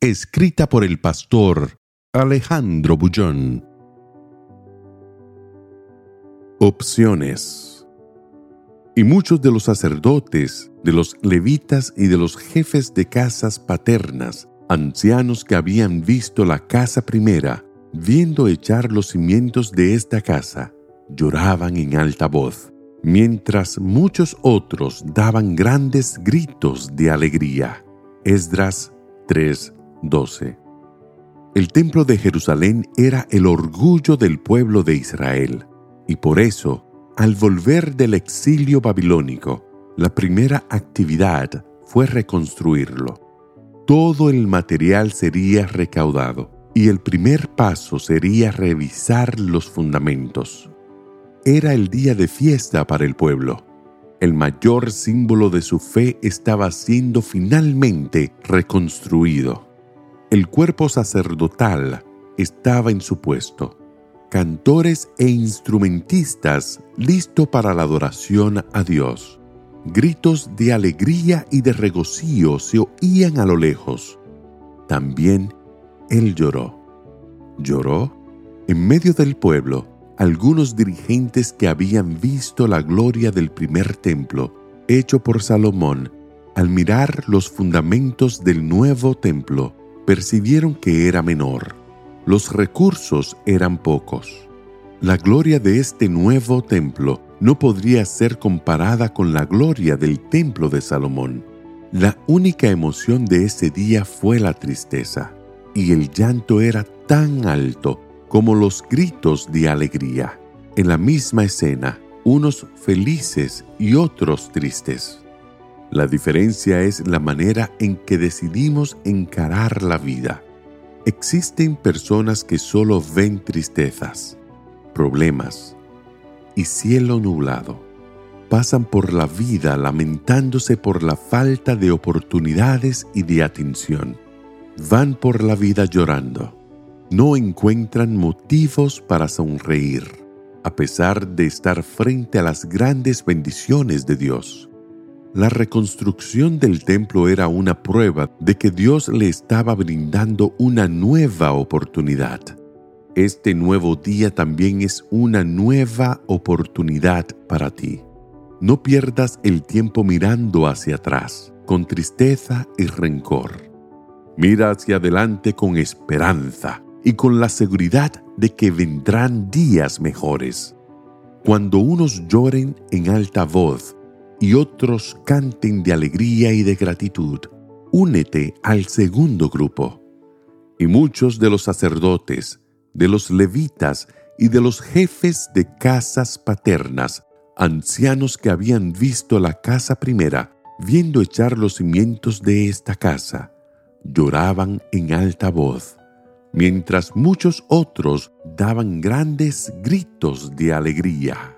Escrita por el pastor Alejandro Bullón. Opciones. Y muchos de los sacerdotes, de los levitas y de los jefes de casas paternas, ancianos que habían visto la casa primera, viendo echar los cimientos de esta casa, lloraban en alta voz, mientras muchos otros daban grandes gritos de alegría. Esdras 3:12 El templo de Jerusalén era el orgullo del pueblo de Israel, y por eso, al volver del exilio babilónico, la primera actividad fue reconstruirlo. Todo el material sería recaudado y el primer paso sería revisar los fundamentos. Era el día de fiesta para el pueblo el mayor símbolo de su fe estaba siendo finalmente reconstruido. El cuerpo sacerdotal estaba en su puesto. Cantores e instrumentistas listos para la adoración a Dios. Gritos de alegría y de regocijo se oían a lo lejos. También él lloró. Lloró en medio del pueblo algunos dirigentes que habían visto la gloria del primer templo hecho por Salomón, al mirar los fundamentos del nuevo templo, percibieron que era menor. Los recursos eran pocos. La gloria de este nuevo templo no podría ser comparada con la gloria del templo de Salomón. La única emoción de ese día fue la tristeza, y el llanto era tan alto como los gritos de alegría. En la misma escena, unos felices y otros tristes. La diferencia es la manera en que decidimos encarar la vida. Existen personas que solo ven tristezas, problemas y cielo nublado. Pasan por la vida lamentándose por la falta de oportunidades y de atención. Van por la vida llorando no encuentran motivos para sonreír, a pesar de estar frente a las grandes bendiciones de Dios. La reconstrucción del templo era una prueba de que Dios le estaba brindando una nueva oportunidad. Este nuevo día también es una nueva oportunidad para ti. No pierdas el tiempo mirando hacia atrás, con tristeza y rencor. Mira hacia adelante con esperanza y con la seguridad de que vendrán días mejores. Cuando unos lloren en alta voz y otros canten de alegría y de gratitud, únete al segundo grupo. Y muchos de los sacerdotes, de los levitas y de los jefes de casas paternas, ancianos que habían visto la casa primera, viendo echar los cimientos de esta casa, lloraban en alta voz mientras muchos otros daban grandes gritos de alegría.